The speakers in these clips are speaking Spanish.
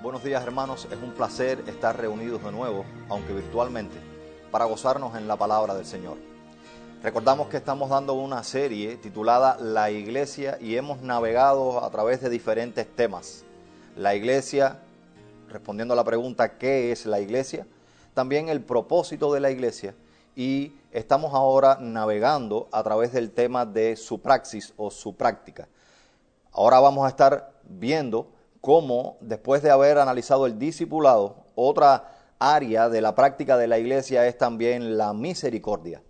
Buenos días hermanos, es un placer estar reunidos de nuevo, aunque virtualmente, para gozarnos en la palabra del Señor. Recordamos que estamos dando una serie titulada La Iglesia y hemos navegado a través de diferentes temas. La Iglesia, respondiendo a la pregunta ¿qué es la Iglesia? También el propósito de la Iglesia y estamos ahora navegando a través del tema de su praxis o su práctica. Ahora vamos a estar viendo cómo, después de haber analizado el discipulado, otra área de la práctica de la iglesia es también la misericordia.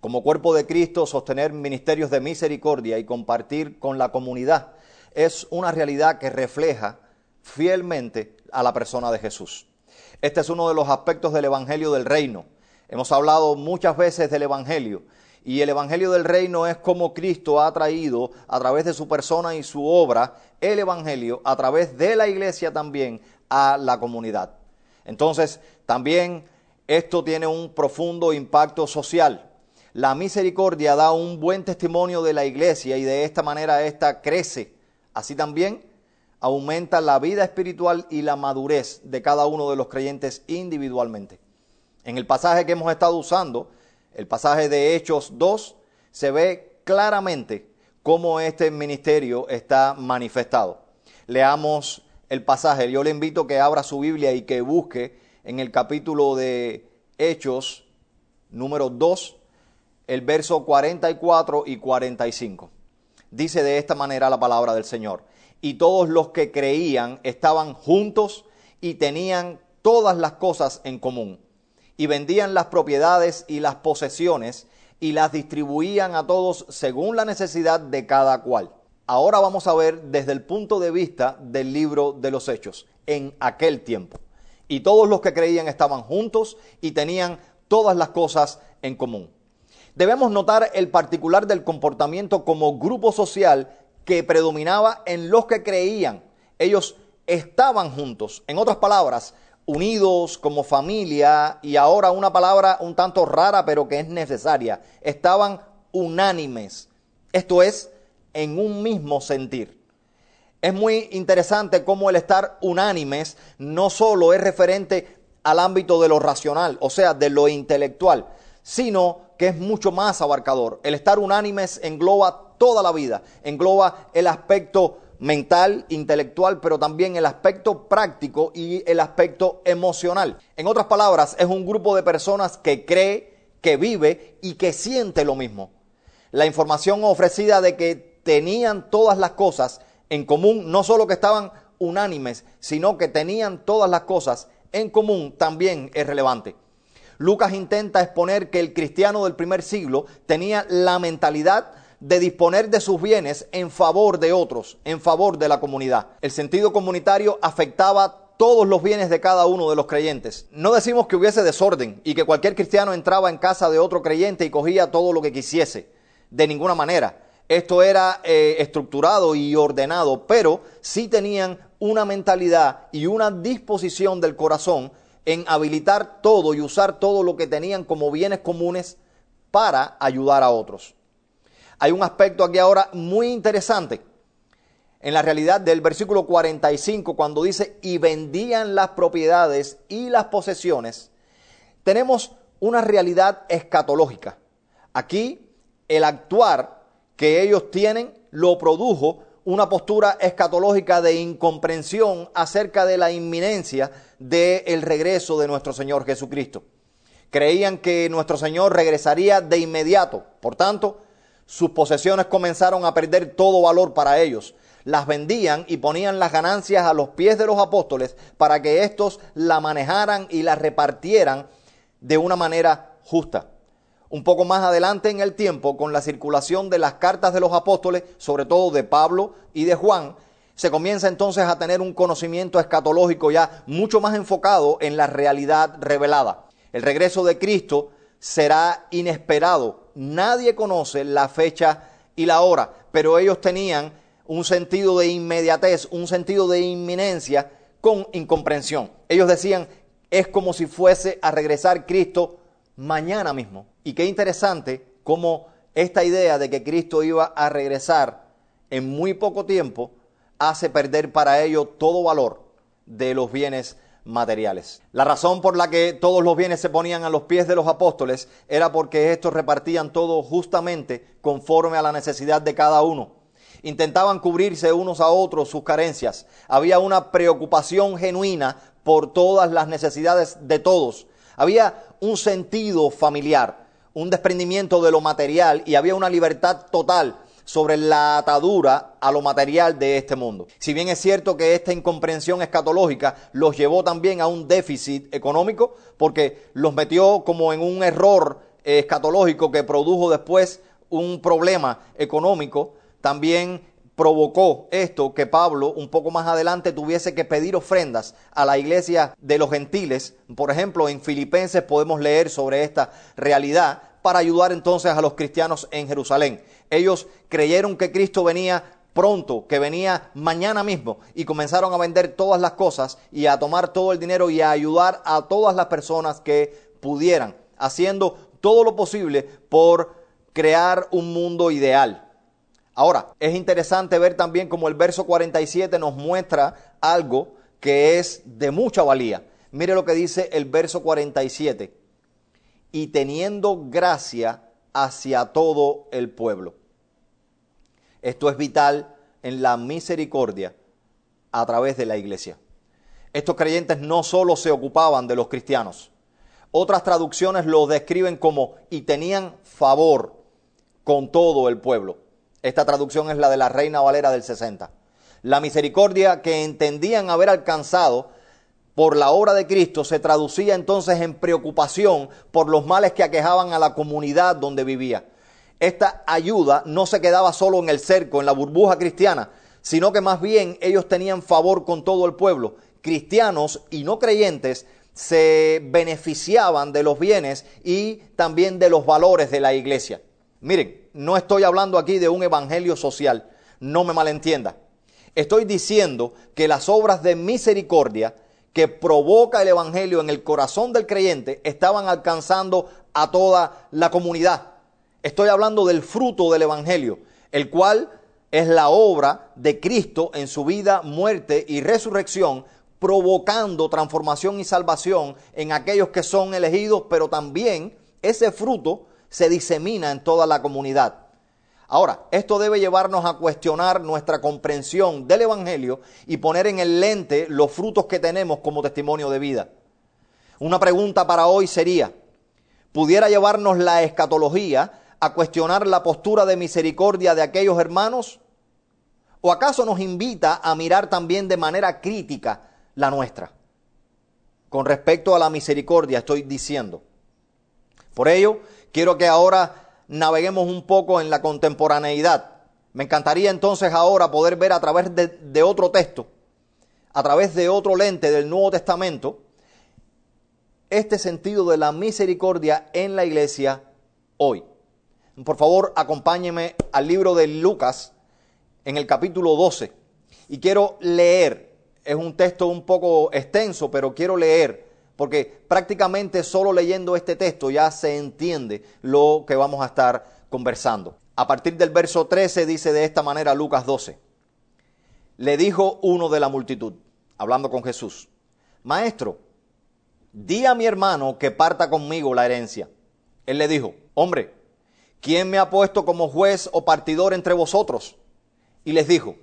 Como cuerpo de Cristo, sostener ministerios de misericordia y compartir con la comunidad es una realidad que refleja fielmente a la persona de Jesús. Este es uno de los aspectos del Evangelio del Reino. Hemos hablado muchas veces del Evangelio y el Evangelio del Reino es como Cristo ha traído a través de su persona y su obra el Evangelio a través de la iglesia también a la comunidad. Entonces, también esto tiene un profundo impacto social. La misericordia da un buen testimonio de la iglesia y de esta manera ésta crece. Así también aumenta la vida espiritual y la madurez de cada uno de los creyentes individualmente. En el pasaje que hemos estado usando, el pasaje de Hechos 2, se ve claramente cómo este ministerio está manifestado. Leamos el pasaje. Yo le invito a que abra su Biblia y que busque en el capítulo de Hechos número 2, el verso 44 y 45. Dice de esta manera la palabra del Señor. Y todos los que creían estaban juntos y tenían todas las cosas en común y vendían las propiedades y las posesiones y las distribuían a todos según la necesidad de cada cual. Ahora vamos a ver desde el punto de vista del libro de los hechos, en aquel tiempo. Y todos los que creían estaban juntos y tenían todas las cosas en común. Debemos notar el particular del comportamiento como grupo social que predominaba en los que creían. Ellos estaban juntos. En otras palabras, unidos como familia y ahora una palabra un tanto rara pero que es necesaria. Estaban unánimes. Esto es, en un mismo sentir. Es muy interesante cómo el estar unánimes no solo es referente al ámbito de lo racional, o sea, de lo intelectual, sino que es mucho más abarcador. El estar unánimes engloba toda la vida, engloba el aspecto mental, intelectual, pero también el aspecto práctico y el aspecto emocional. En otras palabras, es un grupo de personas que cree, que vive y que siente lo mismo. La información ofrecida de que tenían todas las cosas en común, no solo que estaban unánimes, sino que tenían todas las cosas en común, también es relevante. Lucas intenta exponer que el cristiano del primer siglo tenía la mentalidad de disponer de sus bienes en favor de otros, en favor de la comunidad. El sentido comunitario afectaba todos los bienes de cada uno de los creyentes. No decimos que hubiese desorden y que cualquier cristiano entraba en casa de otro creyente y cogía todo lo que quisiese. De ninguna manera. Esto era eh, estructurado y ordenado, pero sí tenían una mentalidad y una disposición del corazón en habilitar todo y usar todo lo que tenían como bienes comunes para ayudar a otros hay un aspecto aquí ahora muy interesante en la realidad del versículo 45 cuando dice y vendían las propiedades y las posesiones. Tenemos una realidad escatológica. Aquí el actuar que ellos tienen lo produjo una postura escatológica de incomprensión acerca de la inminencia del regreso de nuestro Señor Jesucristo. Creían que nuestro Señor regresaría de inmediato. Por tanto, sus posesiones comenzaron a perder todo valor para ellos. Las vendían y ponían las ganancias a los pies de los apóstoles para que éstos la manejaran y la repartieran de una manera justa. Un poco más adelante en el tiempo, con la circulación de las cartas de los apóstoles, sobre todo de Pablo y de Juan, se comienza entonces a tener un conocimiento escatológico ya mucho más enfocado en la realidad revelada. El regreso de Cristo será inesperado nadie conoce la fecha y la hora, pero ellos tenían un sentido de inmediatez, un sentido de inminencia con incomprensión. Ellos decían, es como si fuese a regresar Cristo mañana mismo. Y qué interesante cómo esta idea de que Cristo iba a regresar en muy poco tiempo hace perder para ellos todo valor de los bienes materiales. La razón por la que todos los bienes se ponían a los pies de los apóstoles era porque estos repartían todo justamente conforme a la necesidad de cada uno. Intentaban cubrirse unos a otros sus carencias. Había una preocupación genuina por todas las necesidades de todos. Había un sentido familiar, un desprendimiento de lo material y había una libertad total sobre la atadura a lo material de este mundo. Si bien es cierto que esta incomprensión escatológica los llevó también a un déficit económico, porque los metió como en un error escatológico que produjo después un problema económico, también provocó esto que Pablo un poco más adelante tuviese que pedir ofrendas a la iglesia de los gentiles. Por ejemplo, en Filipenses podemos leer sobre esta realidad para ayudar entonces a los cristianos en Jerusalén. Ellos creyeron que Cristo venía pronto, que venía mañana mismo, y comenzaron a vender todas las cosas y a tomar todo el dinero y a ayudar a todas las personas que pudieran, haciendo todo lo posible por crear un mundo ideal. Ahora, es interesante ver también como el verso 47 nos muestra algo que es de mucha valía. Mire lo que dice el verso 47 y teniendo gracia hacia todo el pueblo. Esto es vital en la misericordia a través de la iglesia. Estos creyentes no solo se ocupaban de los cristianos, otras traducciones lo describen como y tenían favor con todo el pueblo. Esta traducción es la de la Reina Valera del 60. La misericordia que entendían haber alcanzado por la obra de Cristo se traducía entonces en preocupación por los males que aquejaban a la comunidad donde vivía. Esta ayuda no se quedaba solo en el cerco, en la burbuja cristiana, sino que más bien ellos tenían favor con todo el pueblo. Cristianos y no creyentes se beneficiaban de los bienes y también de los valores de la iglesia. Miren, no estoy hablando aquí de un evangelio social, no me malentienda. Estoy diciendo que las obras de misericordia que provoca el Evangelio en el corazón del creyente estaban alcanzando a toda la comunidad. Estoy hablando del fruto del Evangelio, el cual es la obra de Cristo en su vida, muerte y resurrección, provocando transformación y salvación en aquellos que son elegidos, pero también ese fruto se disemina en toda la comunidad. Ahora, esto debe llevarnos a cuestionar nuestra comprensión del Evangelio y poner en el lente los frutos que tenemos como testimonio de vida. Una pregunta para hoy sería, ¿pudiera llevarnos la escatología a cuestionar la postura de misericordia de aquellos hermanos? ¿O acaso nos invita a mirar también de manera crítica la nuestra? Con respecto a la misericordia estoy diciendo. Por ello, quiero que ahora naveguemos un poco en la contemporaneidad. Me encantaría entonces ahora poder ver a través de, otro texto, a través de otro lente del Nuevo Testamento, este sentido de la misericordia en la iglesia hoy. Por favor, acompáñeme al libro de Lucas en el capítulo 12. Y quiero leer, es un texto un poco extenso, pero quiero leer porque prácticamente solo leyendo este texto ya se entiende lo que vamos a estar conversando. A partir del verso 13 dice de esta manera Lucas 12. Le dijo uno de la multitud, hablando con Jesús, Maestro, di a mi hermano que parta conmigo la herencia. Él le dijo, Hombre, ¿quién me ha puesto como juez o partidor entre vosotros? Y les dijo,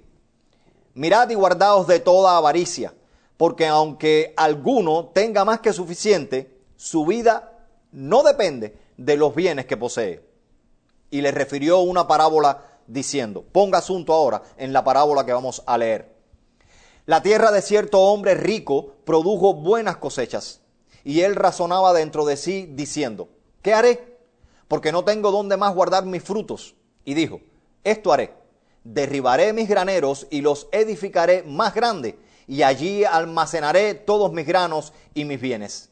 Mirad y guardaos de toda avaricia porque aunque alguno tenga más que suficiente, su vida no depende de los bienes que posee. Y le refirió una parábola diciendo, ponga asunto ahora en la parábola que vamos a leer. La tierra de cierto hombre rico produjo buenas cosechas, y él razonaba dentro de sí diciendo, ¿qué haré? Porque no tengo dónde más guardar mis frutos. Y dijo, esto haré, derribaré mis graneros y los edificaré más grandes y allí almacenaré todos mis granos y mis bienes.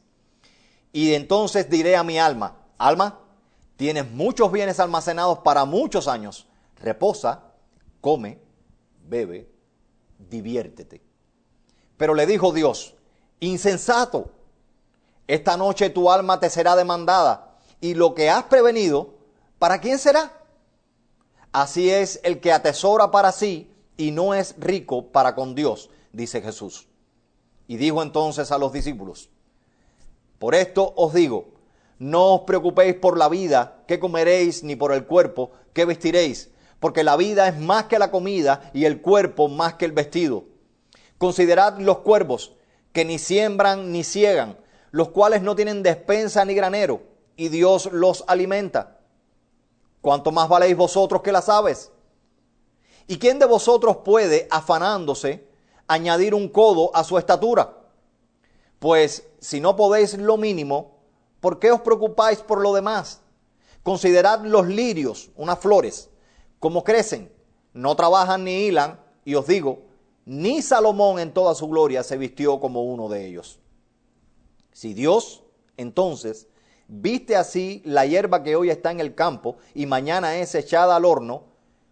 Y entonces diré a mi alma, alma, tienes muchos bienes almacenados para muchos años, reposa, come, bebe, diviértete. Pero le dijo Dios, insensato, esta noche tu alma te será demandada y lo que has prevenido, ¿para quién será? Así es el que atesora para sí y no es rico para con Dios dice Jesús. Y dijo entonces a los discípulos, por esto os digo, no os preocupéis por la vida, qué comeréis, ni por el cuerpo, qué vestiréis, porque la vida es más que la comida y el cuerpo más que el vestido. Considerad los cuervos, que ni siembran ni ciegan, los cuales no tienen despensa ni granero, y Dios los alimenta. ¿Cuánto más valéis vosotros que las aves? ¿Y quién de vosotros puede, afanándose, añadir un codo a su estatura? Pues si no podéis lo mínimo, ¿por qué os preocupáis por lo demás? Considerad los lirios, unas flores, como crecen, no trabajan ni hilan, y os digo, ni Salomón en toda su gloria se vistió como uno de ellos. Si Dios, entonces, viste así la hierba que hoy está en el campo y mañana es echada al horno,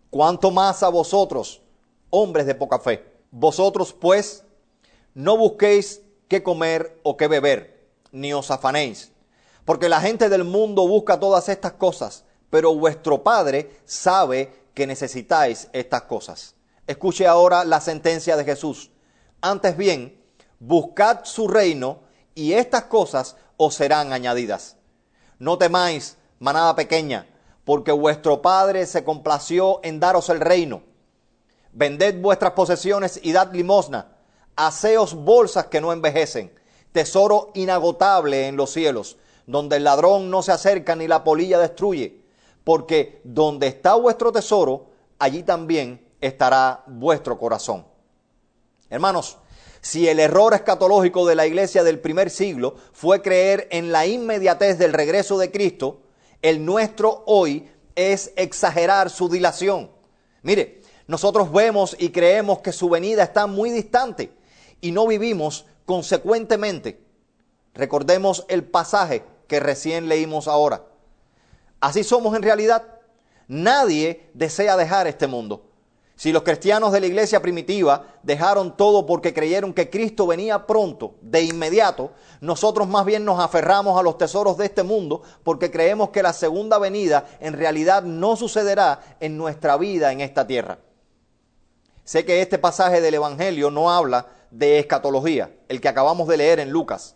cuánto más a vosotros, hombres de poca fe. Vosotros, pues, no busquéis qué comer o qué beber, ni os afanéis, porque la gente del mundo busca todas estas cosas, pero vuestro Padre sabe que necesitáis estas cosas. Escuche ahora la sentencia de Jesús. Antes bien, buscad su reino y estas cosas os serán añadidas. No temáis, manada pequeña, porque vuestro Padre se complació en daros el reino. Vended vuestras posesiones y dad limosna. Haceos bolsas que no envejecen, tesoro inagotable en los cielos, donde el ladrón no se acerca ni la polilla destruye, porque donde está vuestro tesoro, allí también estará vuestro corazón. Hermanos, si el error escatológico de la iglesia del primer siglo fue creer en la inmediatez del regreso de Cristo, el nuestro hoy es exagerar su dilación. Mire, nosotros vemos y creemos que su venida está muy distante y no vivimos consecuentemente. Recordemos el pasaje que recién leímos ahora. Así somos en realidad. Nadie desea dejar este mundo. Si los cristianos de la iglesia primitiva dejaron todo porque creyeron que Cristo venía pronto, de inmediato, nosotros más bien nos aferramos a los tesoros de este mundo porque creemos que la segunda venida en realidad no sucederá en nuestra vida en esta tierra. Sé que este pasaje del Evangelio no habla de escatología, el que acabamos de leer en Lucas,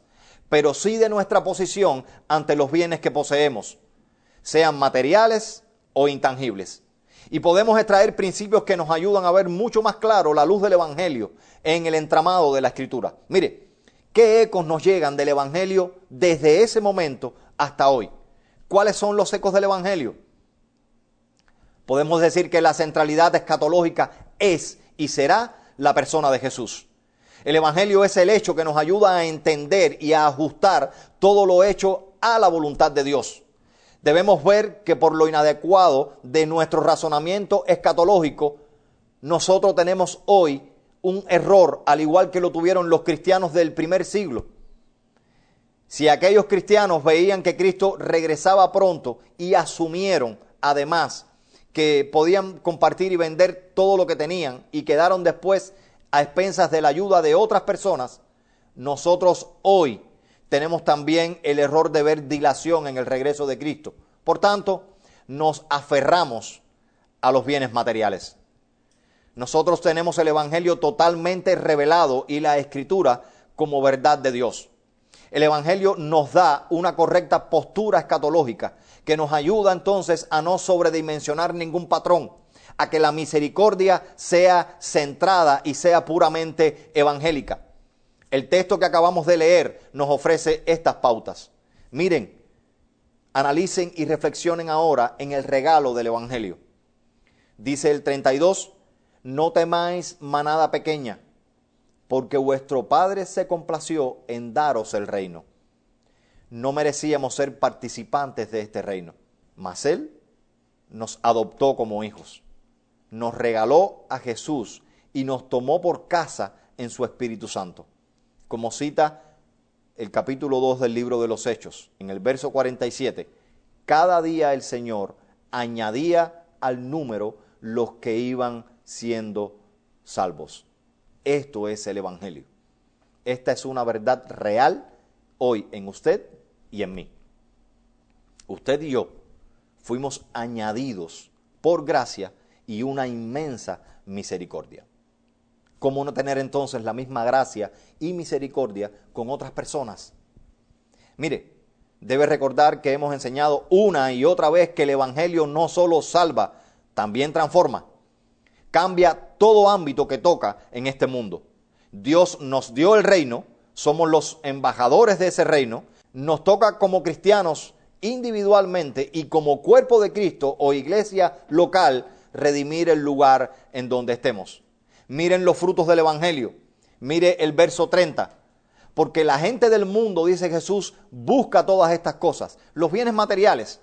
pero sí de nuestra posición ante los bienes que poseemos, sean materiales o intangibles y podemos extraer principios que nos ayudan a ver mucho más claro la luz del Evangelio en el entramado de la Escritura. Mire, ¿qué ecos nos llegan del Evangelio desde ese momento hasta hoy? ¿Cuáles son los ecos del Evangelio? Podemos decir que la centralidad escatológica es y será la persona de Jesús. El Evangelio es el hecho que nos ayuda a entender y a ajustar todo lo hecho a la voluntad de Dios debemos ver que por lo inadecuado de nuestro razonamiento escatológico, nosotros tenemos hoy un error, al igual que lo tuvieron los cristianos del primer siglo. Si aquellos cristianos veían que Cristo regresaba pronto y asumieron además que podían compartir y vender todo lo que tenían y quedaron después a expensas de la ayuda de otras personas, nosotros hoy tenemos también el error de ver dilación en el regreso de Cristo. Por tanto, nos aferramos a los bienes materiales. Nosotros tenemos el Evangelio totalmente revelado y la Escritura como verdad de Dios. El Evangelio nos da una correcta postura escatológica que nos ayuda entonces a no sobredimensionar ningún patrón, a que la misericordia sea centrada y sea puramente evangélica. El texto que acabamos de leer nos ofrece estas pautas. Miren, analicen y reflexionen ahora en el regalo del Evangelio. Dice el 32, no temáis manada pequeña, porque vuestro Padre se complació en daros el reino. No merecíamos ser participantes de este reino, mas Él nos adoptó como hijos, nos regaló a Jesús y nos tomó por casa en su Espíritu Santo como cita el capítulo 2 del libro de los Hechos, en el verso 47, cada día el Señor añadía al número los que iban siendo salvos. Esto es el Evangelio. Esta es una verdad real hoy en usted y en mí. Usted y yo fuimos añadidos por gracia y una inmensa misericordia. ¿cómo no tener entonces la misma gracia y misericordia con otras personas? Mire, debe recordar que hemos enseñado una y otra vez que el Evangelio no solo salva, también transforma. Cambia todo ámbito que toca en este mundo. Dios nos dio el reino, somos los embajadores de ese reino, nos toca como cristianos individualmente y como cuerpo de Cristo o iglesia local redimir el lugar en donde estemos. Miren los frutos del Evangelio. Mire el verso 30. Porque la gente del mundo, dice Jesús, busca todas estas cosas, los bienes materiales,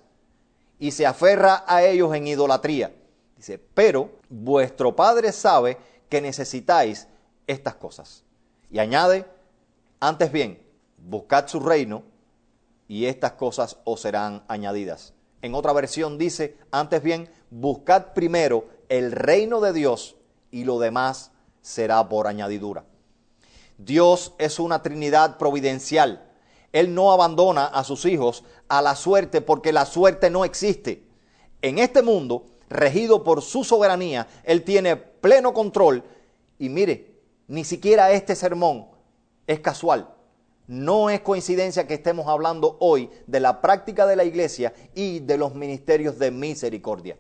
y se aferra a ellos en idolatría. Dice, pero vuestro Padre sabe que necesitáis estas cosas. Y añade, antes bien, buscad su reino y estas cosas os serán añadidas. En otra versión dice, antes bien, buscad primero el reino de Dios y lo demás será por añadidura. Dios es una Trinidad providencial. Él no abandona a sus hijos a la suerte porque la suerte no existe. En este mundo, regido por su soberanía, Él tiene pleno control. Y mire, ni siquiera este sermón es casual. No es coincidencia que estemos hablando hoy de la práctica de la iglesia y de los ministerios de misericordia.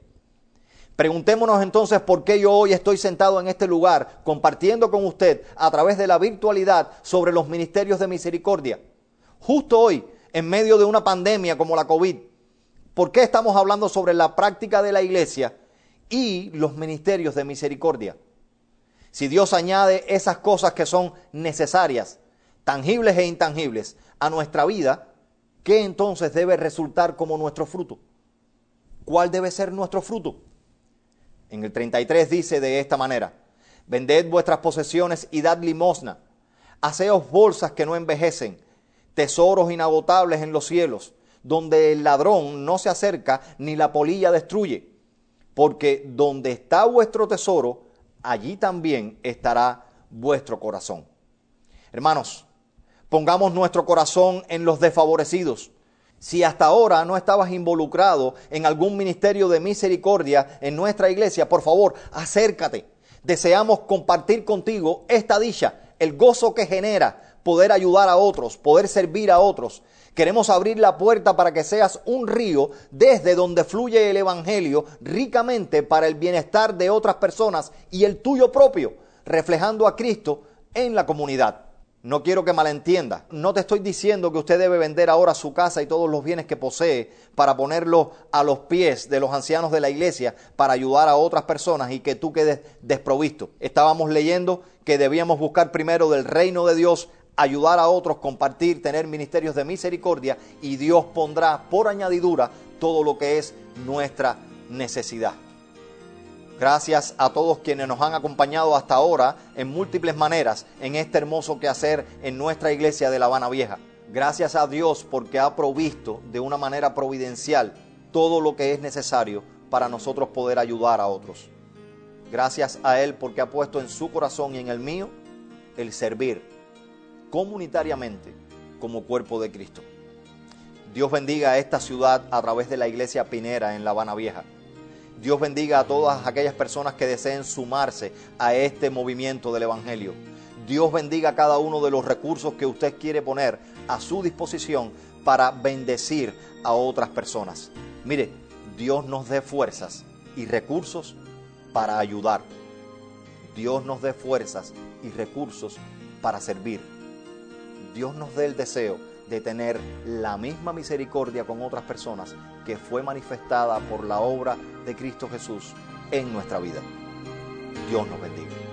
Preguntémonos entonces por qué yo hoy estoy sentado en este lugar compartiendo con usted a través de la virtualidad sobre los ministerios de misericordia. Justo hoy, en medio de una pandemia como la COVID, ¿por qué estamos hablando sobre la práctica de la iglesia y los ministerios de misericordia? Si Dios añade esas cosas que son necesarias, tangibles e intangibles, a nuestra vida, ¿qué entonces debe resultar como nuestro fruto? ¿Cuál debe ser nuestro fruto? En el 33 dice de esta manera, vended vuestras posesiones y dad limosna, haceos bolsas que no envejecen, tesoros inagotables en los cielos, donde el ladrón no se acerca ni la polilla destruye, porque donde está vuestro tesoro, allí también estará vuestro corazón. Hermanos, pongamos nuestro corazón en los desfavorecidos, si hasta ahora no estabas involucrado en algún ministerio de misericordia en nuestra iglesia, por favor, acércate. Deseamos compartir contigo esta dicha, el gozo que genera poder ayudar a otros, poder servir a otros. Queremos abrir la puerta para que seas un río desde donde fluye el Evangelio ricamente para el bienestar de otras personas y el tuyo propio, reflejando a Cristo en la comunidad. No quiero que malentienda. No te estoy diciendo que usted debe vender ahora su casa y todos los bienes que posee para ponerlos a los pies de los ancianos de la iglesia para ayudar a otras personas y que tú quedes desprovisto. Estábamos leyendo que debíamos buscar primero del reino de Dios, ayudar a otros, compartir, tener ministerios de misericordia y Dios pondrá por añadidura todo lo que es nuestra necesidad. Gracias a todos quienes nos han acompañado hasta ahora en múltiples maneras en este hermoso quehacer en nuestra iglesia de La Habana Vieja. Gracias a Dios porque ha provisto de una manera providencial todo lo que es necesario para nosotros poder ayudar a otros. Gracias a Él porque ha puesto en su corazón y en el mío el servir comunitariamente como cuerpo de Cristo. Dios bendiga a esta ciudad a través de la iglesia Pinera en La Habana Vieja. Dios bendiga a todas aquellas personas que deseen sumarse a este movimiento del Evangelio. Dios bendiga a cada uno de los recursos que usted quiere poner a su disposición para bendecir a otras personas. Mire, Dios nos dé fuerzas y recursos para ayudar. Dios nos dé fuerzas y recursos para servir. Dios nos dé el deseo de tener la misma misericordia con otras personas que fue manifestada por la obra de Cristo Jesús en nuestra vida. Dios nos bendiga.